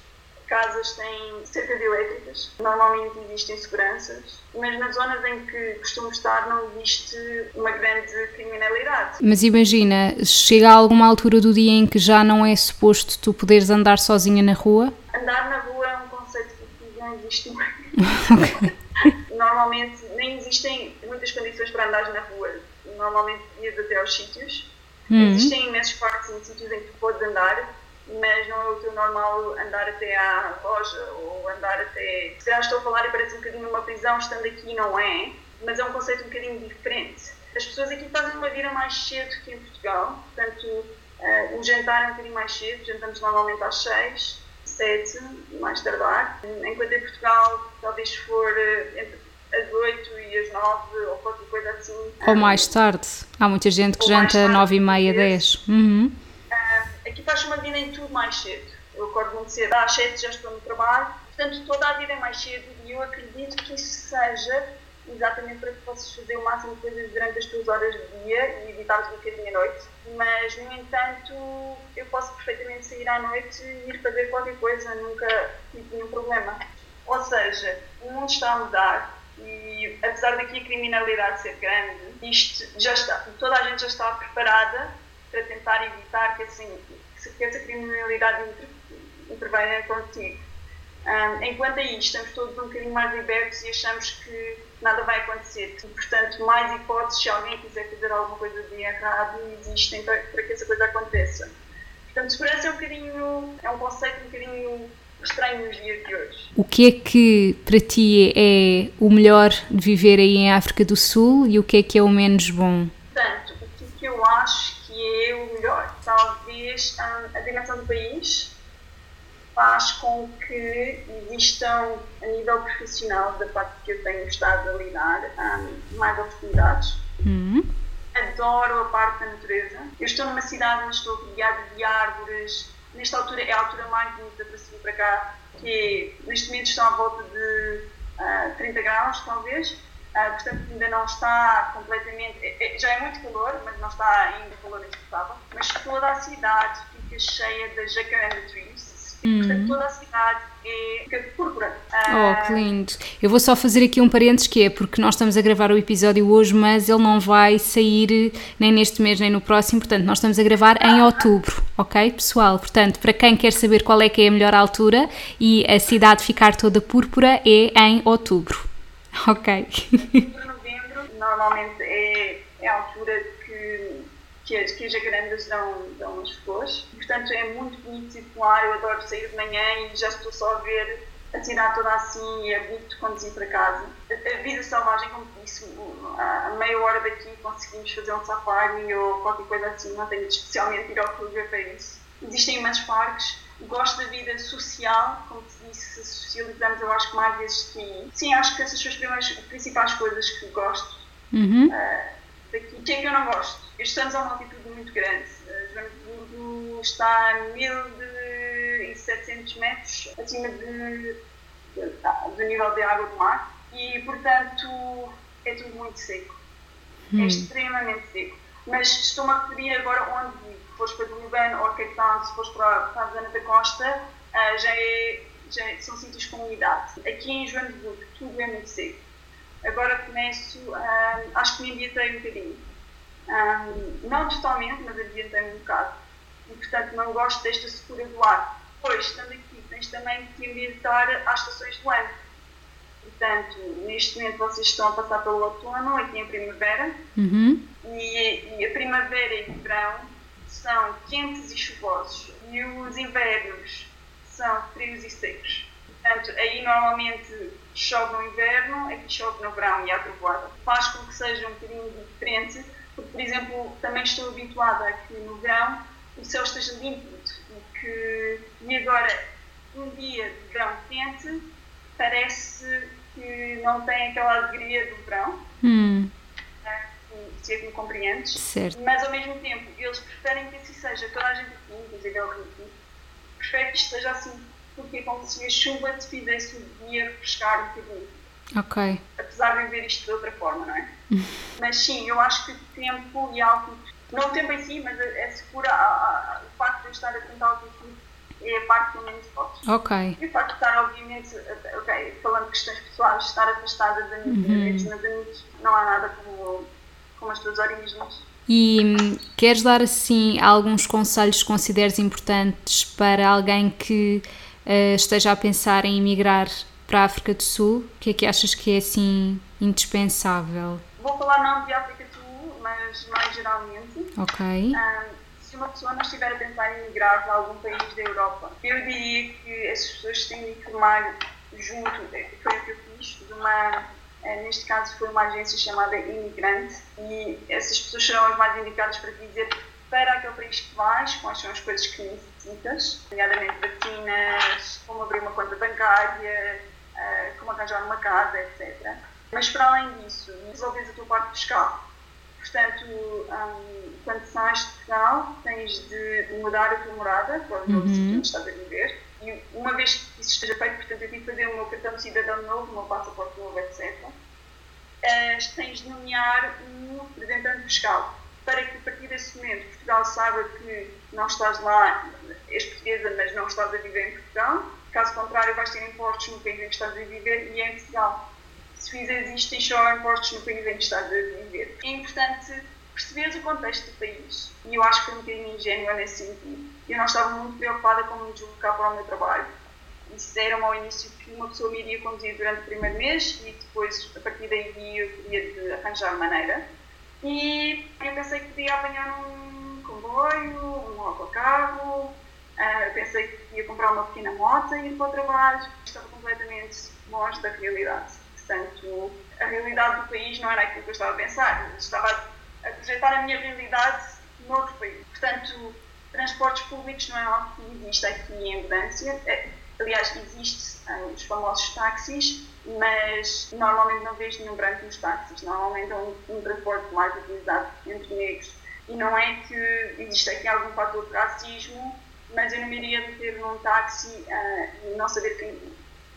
casas têm cercas elétricas, normalmente existem seguranças, mas nas zonas em que costumo estar não existe uma grande criminalidade. Mas imagina, chega a alguma altura do dia em que já não é suposto tu poderes andar sozinha na rua? Andar na rua é um conceito que não existe. Normalmente nem existem muitas condições para andar na rua. Normalmente ias até aos sítios. Uhum. Existem imensos parques e sítios em que podes andar, mas não é o teu normal andar até à loja ou andar até. Se calhar estou a falar e parece um bocadinho uma prisão, estando aqui não é, mas é um conceito um bocadinho diferente. As pessoas aqui fazem uma vida mais cedo que em Portugal, portanto, uh, o jantar é um bocadinho mais cedo, jantamos normalmente às 6, 7, mais tardar, enquanto em Portugal talvez for uh, entre as 8 e as 9 ou qualquer coisa assim. Ou mais tarde. Há muita gente que janta às 9 e meia, 10. Uhum aqui faz uma vida em tudo mais cedo. Eu acordo muito cedo, às 7 já estou no trabalho, portanto toda a vida é mais cedo e eu acredito que isso seja exatamente para que possas fazer o máximo de coisas durante as tuas horas de dia e evitares um bocadinho a noite. Mas, no entanto, eu posso perfeitamente sair à noite e ir fazer qualquer coisa, nunca tive nenhum problema. Ou seja, o mundo está a mudar e, apesar daqui a criminalidade ser grande, isto já está, toda a gente já está preparada para tentar evitar que, assim, que essa criminalidade intervenha contigo. Um, enquanto aí estamos todos um bocadinho mais libertos e achamos que nada vai acontecer. Portanto, mais hipóteses se alguém quiser fazer alguma coisa de errado existem para, para que essa coisa aconteça. Portanto, segurança é um bocadinho, é um conceito um bocadinho estranho nos dias de hoje. O que é que para ti é o melhor de viver aí em África do Sul e o que é que é o menos bom? Portanto, o que eu acho que é o melhor. Talvez a, dimensão do país faz com que existam, a nível profissional, da parte que eu tenho estado a lidar, um, mais oportunidades. Uhum. Adoro a parte da natureza. Eu estou numa cidade onde estou rodeada de árvores. Nesta altura é a altura mais bonita para subir para cá, que neste momento estão à volta de uh, 30 graus, talvez Uh, portanto, ainda não está completamente. É, é, já é muito calor, mas não está ainda calor insuportável. Mas toda a cidade fica cheia de jacaranda trees. Hum. Portanto, toda a cidade é púrpura. Oh, que lindo. Eu vou só fazer aqui um parênteses que é porque nós estamos a gravar o episódio hoje, mas ele não vai sair nem neste mês nem no próximo, portanto nós estamos a gravar em outubro, ok, pessoal? Portanto, para quem quer saber qual é que é a melhor altura e a cidade ficar toda púrpura é em outubro, ok? Novembro normalmente é, é a altura que que as, que as jacarandas dão, dão as flores. Portanto, é muito bonito circular. Eu adoro sair de manhã e já estou só a ver a cidade toda assim e é bonito conduzir para casa. A, a vida selvagem, como disse, a meia hora daqui conseguimos fazer um safari ou qualquer coisa assim. Não tenho especialmente ir ao clube para isso. Existem imensos parques. Gosto da vida social, como te disse, socializamos eu acho que mais vezes que Sim, acho que essas são as principais coisas que gosto. Uhum. Uh, daqui. O que é que eu não gosto? Estamos a uma altitude muito grande. Joanesburgo está a 1700 metros acima de, do nível de água do mar e, portanto, é tudo muito seco. É hum. É extremamente seco. Mas estou-me a referir agora onde fores para Durban ou Cape Town, se fores para, para a zona da costa, uh, já, é, já é, são sítios com umidade. Aqui em Joanesburgo, tudo é muito seco agora começo, um, acho que me ambientei um bocadinho. Um, não totalmente, mas ambientei um bocado. E, portanto, não gosto desta secura do ar. Pois, estando aqui, tens também que ambientar às estações do ano. Portanto, neste momento vocês estão a passar pelo outono, aqui em primavera. Uhum. E, e a primavera e o verão são quentes e chuvosos. E os invernos são frios e secos. Portanto, aí normalmente chove no inverno, aqui chove no verão e há trovoada. Faz com que seja um bocadinho diferente, porque, por exemplo, também estou habituada a que no verão o céu esteja límpido e que, e agora, um dia de verão quente, parece que não tem aquela alegria do verão. Hum. Se é que me compreendes. Certo. Mas, ao mesmo tempo, eles preferem que assim seja. Toda a gente aqui, inclusive é o Ricky, prefere que isto seja assim porque é como se a chuva te fizesse o dia refrescar um bocadinho. Ok. Apesar de ver isto de outra forma, não é? mas sim, eu acho que o tempo e algo, não o tempo em si, mas é segura a, a, o facto de eu estar a tentar altitude é a parte eu menos gosto. Ok. E o facto de estar, obviamente, ok, falando de questões pessoais, estar afastada da minha uhum. meus amigos, não há nada como, como as tuas origens. E hum, queres dar assim alguns conselhos que consideres importantes para alguém que uh, esteja a pensar em emigrar para a África do Sul, o que é que achas que é assim indispensável? Vou falar não de África do Sul, mas mais geralmente. Ok. Um, se uma pessoa não estiver a pensar em emigrar para algum país da Europa, eu diria que essas pessoas têm de informar junto, é, foi o que eu fiz, de uma, é, neste caso foi uma agência chamada Imigrante, e essas pessoas serão as mais indicadas para dizer para aquele país que vais, quais são as coisas que necessitas, nomeadamente vacinas, como abrir uma conta bancária, uh, como arranjar uma casa, etc. Mas para além disso, desenvolves a tua parte fiscal. Portanto, um, quando sais de Portugal, tens de mudar a tua morada para o novo uhum. sítio onde estás a viver. E uma vez que isso esteja feito, portanto, eu tive que fazer o meu cartão de cidadão novo, o meu passaporte novo, etc. Uh, tens de nomear um representante fiscal para que a partir desse momento Portugal saiba que não estás lá, és portuguesa, mas não estás a viver em Portugal. Caso contrário, vais ter impostos no país em que estás a viver e é em Portugal. Se fizeres isto, tens só impostos no país em que estás a viver. É importante perceberes o contexto do país. E eu acho que foi um bocadinho ingênua nesse sentido. Eu não estava muito preocupada com me deslocar para o meu trabalho. Disseram ao início que uma pessoa me iria conduzir durante o primeiro mês e depois, a partir daí, eu teria de arranjar maneira e eu pensei que podia apanhar um comboio, um autocarro, uh, pensei que ia comprar uma pequena moto e ir para o trabalho. Estava completamente longe da realidade. Portanto, a realidade do país não era aquilo que eu estava a pensar. Eu estava a projetar a minha realidade noutro país. Portanto, transportes públicos não é algo que existe aqui em abundância. É, aliás, existe os famosos táxis, mas normalmente não vejo nenhum branco nos táxis, normalmente é um, um transporte mais utilizado entre negros. E não é que existe aqui algum fator de racismo, mas eu não me iria meter num táxi uh, e não saber que,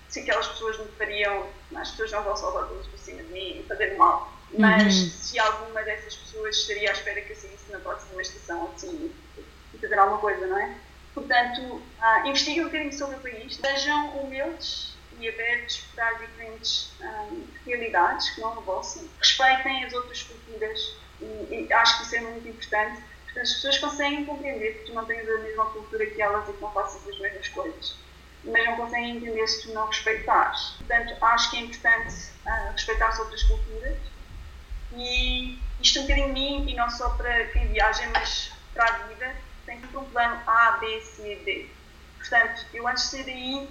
se aquelas pessoas me fariam, as pessoas não vão salvar todos por cima de mim e fazer mal, mas uhum. se alguma dessas pessoas estaria à espera que eu saísse na próxima estação assim e fazer alguma coisa, não é? Portanto, uh, investiguem um bocadinho sobre o país, sejam humildes e abertos para as diferentes um, realidades que não a vossa. Respeitem as outras culturas e, e, acho que isso é muito importante. Portanto, as pessoas conseguem compreender que tu não tens a mesma cultura que elas e que não faças as mesmas coisas, mas não conseguem entender se tu não respeitares. Portanto, acho que é importante uh, respeitar as outras culturas e isto é um bocadinho mim e não só para quem viaja, mas para a vida, tem sempre um plano A, B, C, D. Portanto, eu antes de sair daí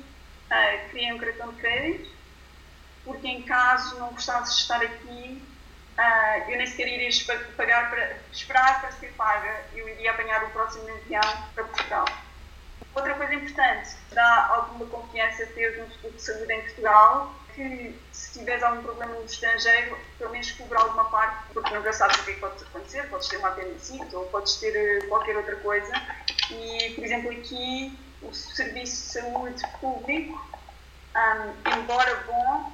uh, criei um cartão de crédito, porque em caso não gostasse de estar aqui, uh, eu nem sequer iria pagar para, esperar para ser paga, eu iria apanhar o próximo avião para Portugal. Outra coisa importante, dá alguma confiança ter um seguro de saúde em Portugal, que se tiveres algum problema no estrangeiro, pelo menos cobra alguma parte, porque nunca sabes o que, é que pode acontecer, podes ter uma apendicite ou podes ter eh, qualquer outra coisa. E, por exemplo, aqui o serviço de saúde público, um, embora bom,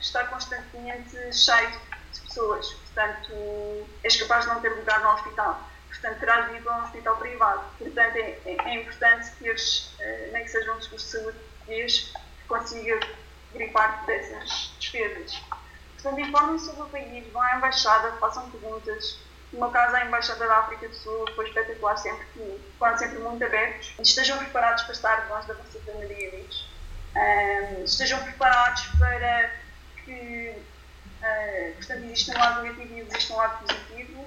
está constantemente cheio de pessoas. Portanto, és capaz de não ter lugar no hospital. Portanto, terás de ir para um hospital privado. Portanto, é, é, é importante teres, uh, nem que seja um seguro de saúde português, que consiga parte dessas despesas. Portanto, informem sobre o país, vão à embaixada, façam perguntas, no meu caso, a Embaixada da África do Sul foi espetacular sempre que foram sempre muito abertos. Estejam preparados para estar longe da vossa família. Um, estejam preparados para que, uh, portanto, existe um lado negativo e existe um lado positivo.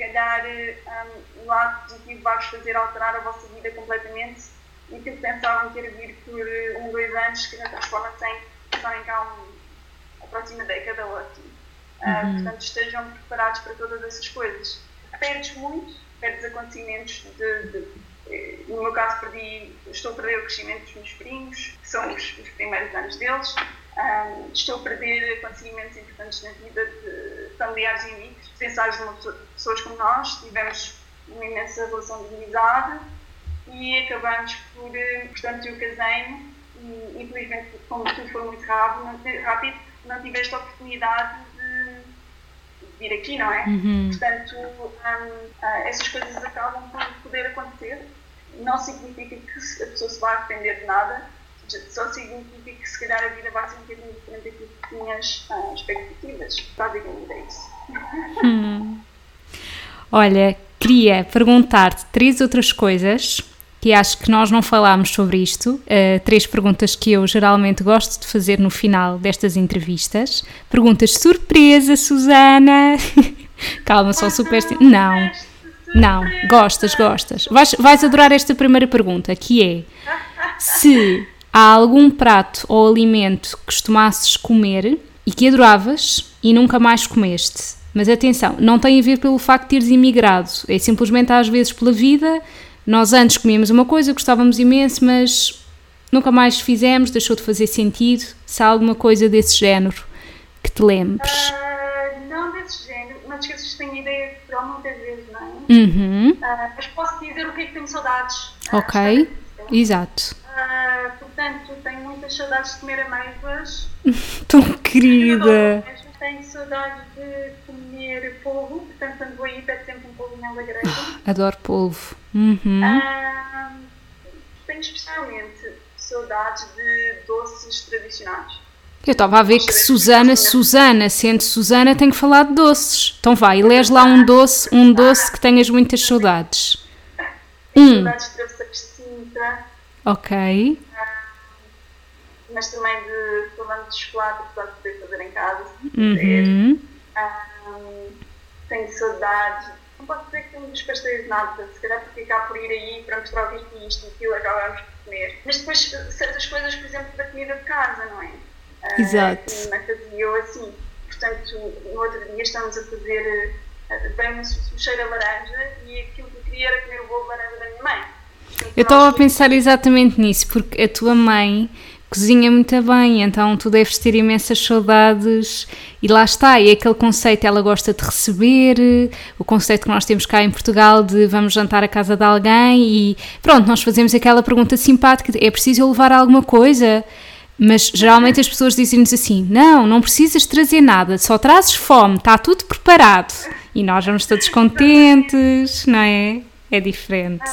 Se calhar, um, o lado positivo vai-vos fazer alterar a vossa vida completamente e que pensavam ia vir por um, dois anos, que transforma-se em estarem cá um, a próxima década ou assim. Ah, uhum. portanto, estejam preparados para todas essas coisas. Perdes muito, perdes acontecimentos de, de, eh, no meu caso perdi, estou a perder o crescimento dos meus primos, que são os, os primeiros anos deles, um, ah, estou a perder acontecimentos importantes na vida de familiares e amigos, pensares de pessoas como nós, tivemos uma imensa relação de amizade e acabamos por, eh, portanto, eu casei-me e infelizmente como tudo foi muito rápido, não, rápido, não tiveste a oportunidade vir aqui, não é? Uhum. Portanto, um, ah, essas coisas acabam por poder acontecer. Não significa que a pessoa se vai arrepender de nada, só significa que se calhar a vida vai ser um bocadinho diferente daquilo que tinhas uh, expectativas. Basicamente é isso. Hum. Olha, queria perguntar-te três outras coisas que acho que nós não falámos sobre isto. Uh, três perguntas que eu geralmente gosto de fazer no final destas entrevistas. Perguntas surpresa, Susana! Calma, são super. Não, não, gostas, gostas. Vais, vais adorar esta primeira pergunta, que é: se há algum prato ou alimento que costumasses comer e que adoravas e nunca mais comeste. Mas atenção, não tem a ver pelo facto de teres imigrado, é simplesmente às vezes pela vida nós antes comíamos uma coisa, gostávamos imenso, mas nunca mais fizemos, deixou de fazer sentido. Se há alguma coisa desse género que te lembres? Uh, não desse género, mas que tenho ideia de Portugal muitas vezes, não é? Uhum. Uh, mas posso dizer o que é que tenho saudades. Ah, ok, uh, exato. Portanto, tenho muitas saudades de comer amêijoas. Tão querida! Tenho saudades de comer polvo, portanto, quando vou aí, pego sempre um polvo na lagreira. Adoro polvo. Uhum. tenho especialmente saudades de doces tradicionais. Eu estava a ver que Susana, Susana, sendo Susana, tem que falar de doces. Então vai, lês lá um doce, um doce que tenhas muitas saudades. Um. Saudades de travesseiros de Ok. mas também de falando de chocolate, apesar de poder fazer em casa. Uhum. Um, tenho saudades não posso dizer que temos pastéis de nada, se calhar porque cá por ir aí para mostrar o que é isto e aquilo acabamos por comer. Mas depois certas coisas, por exemplo, da comida de casa, não é? Ah, Exato. Uh, mas fazia eu assim. Portanto, no outro dia estamos a fazer, uh, bem um cheiro a laranja e aquilo que eu queria era comer o bolo de laranja da minha mãe. Eu estava a pensar exatamente nisso, porque a tua mãe cozinha muito bem, então tu deves ter imensas saudades e lá está, e aquele conceito ela gosta de receber, o conceito que nós temos cá em Portugal de vamos jantar à casa de alguém e pronto, nós fazemos aquela pergunta simpática, é preciso levar alguma coisa? Mas geralmente as pessoas dizem-nos assim: não, não precisas trazer nada, só trazes fome, está tudo preparado. E nós vamos todos contentes, não é? É diferente.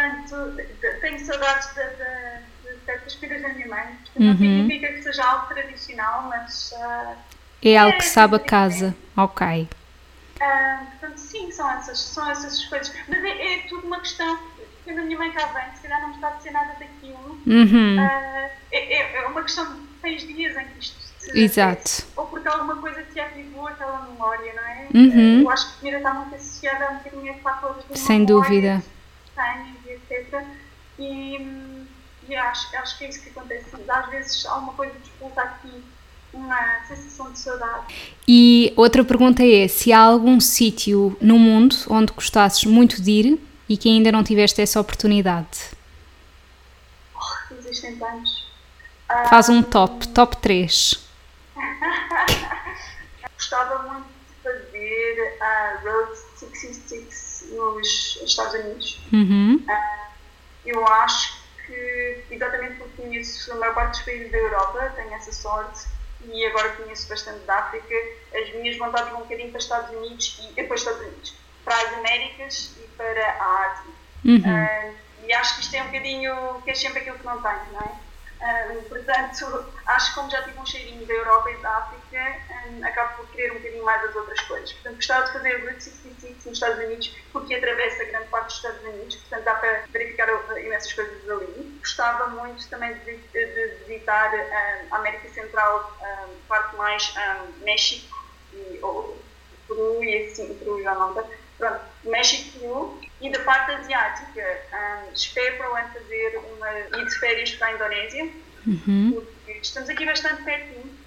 Portanto, tenho saudades de, de, de certas coisas da minha mãe. Não significa que seja algo tradicional, mas. Uh, é algo que sabe a casa. Ok. Uh, portanto, sim, são essas, são essas coisas. Mas é, é tudo uma questão. Quando a minha mãe cá vem, se calhar não me está a dizer nada daquilo. Uhum. Uh, é, é, é, uma questão de seis dias em que isto se Exato. Ou porque alguma coisa te ativou aquela memória, não é? Uhum. Eu acho que a comida está muito associada a um bocadinho a fatores de Sem dúvida. Tenho, etc. E, e acho, acho que é isso que acontece. Às vezes alguma coisa disputa aqui uma sensação de saudade. E outra pergunta é se há algum sítio no mundo onde gostasses muito de ir e que ainda não tiveste essa oportunidade? Oh, existem tantos. Faz um top, top 3. Gostava muito de fazer a Road 66 nos Estados Unidos. Uhum. eu acho que, exatamente porque conheço a maior parte dos países da Europa, tenho essa sorte, e agora conheço bastante da África, as minhas vontades vão um bocadinho para os Estados Unidos e depois Estados Unidos, para as Américas e para a Ásia. Uhum. Uh, e acho que isto é um bocadinho, que é sempre aquilo que não tenho, não é? Portanto, acho que como já tive um cheirinho da Europa e da África, um, acabo por querer um bocadinho mais as outras coisas. Portanto, gostava de fazer o Route 66 nos Estados Unidos, porque atravessa grande parte dos Estados Unidos, portanto dá para verificar imensas coisas ali. Gostava muito também de, de, visitar um, a América Central, parte mais México, e, ou Peru e assim, Peru não está. Pronto, México e Peru. E da parte asiática, um, espero para o ano fazer uma ir de férias para a Indonésia. Uhum. Estamos aqui bastante pertinho,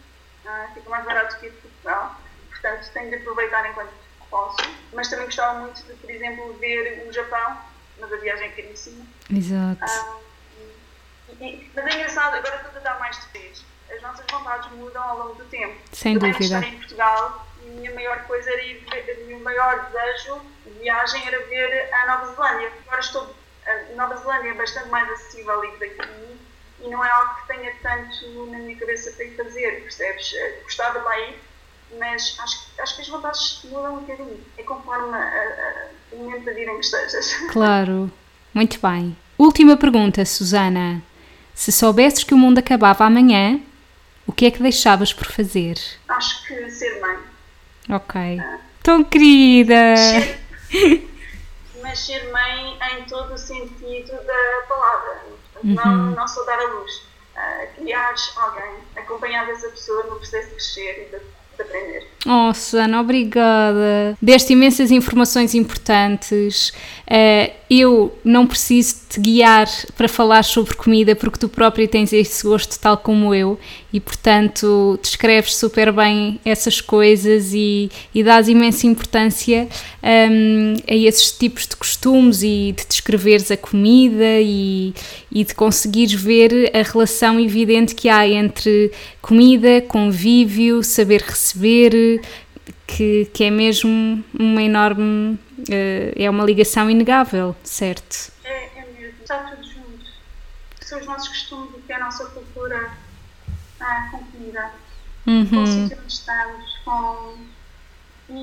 uh, fica mais barato que Portugal, portanto tenho de aproveitar enquanto posso. Mas também gostava muito de, por exemplo, ver o Japão, mas a viagem é caríssima. Exato. Um, e, mas é engraçado, agora tudo dá mais de vez. As nossas vontades mudam ao longo do tempo. Sem dúvida. estar em Portugal a minha maior coisa era ir o meu maior desejo de viagem era ver a Nova Zelândia. Agora estou. A Nova Zelândia é bastante mais acessível ali daqui e não é algo que tenha tanto na minha cabeça para ir fazer, percebes? Gostava de lá ir, mas acho, acho que as vontades mudam um bocadinho. É conforme a, a, o momento da vida em que estejas. Claro. Muito bem. Última pergunta, Susana. Se soubesses que o mundo acabava amanhã, o que é que deixavas por fazer? Acho que ser mãe. Ok. Tão querida! Mas ser mãe em todo o sentido da palavra. Uhum. Não, não só dar a luz. Uh, criar alguém, acompanhar essa pessoa no processo de crescer e de aprender. Oh, Susana, obrigada. Deste imensas informações importantes. Uh, eu não preciso te guiar para falar sobre comida porque tu própria tens esse gosto tal como eu e, portanto, descreves super bem essas coisas e, e dás imensa importância um, a esses tipos de costumes e de descreveres a comida e, e de conseguires ver a relação evidente que há entre comida, convívio, saber receber, que, que é mesmo uma enorme. Uh, é uma ligação inegável, certo? É, é mesmo, está tudo junto. São os nossos costumes e que é a nossa cultura ah, com comida, uhum. com o sítio onde estamos, com. E,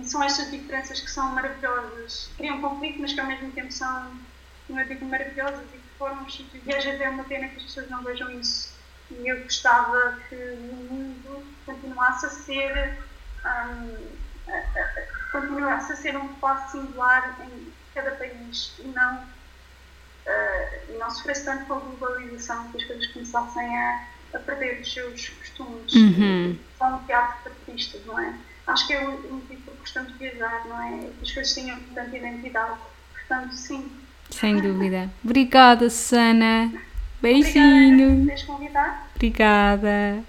e, são estas diferenças que são maravilhosas. Criam conflito, mas que ao mesmo tempo são, como eu digo, maravilhosas e que formam os sítios. E às vezes é uma pena que as pessoas não vejam isso. E eu gostava que o mundo continuasse a ser. Um, continuasse a ser um espaço singular em cada país e não, uh, e não sofresse tanto com a globalização que as coisas começassem a, a perder os seus costumes. Uhum. São um teatro de artistas, não é? Acho que é o motivo por que gostamos de viajar, não é? Que as coisas tenham tanta identidade. Portanto, sim. Sem dúvida. Obrigada, Susana. Beijinho. Obrigada. Obrigada.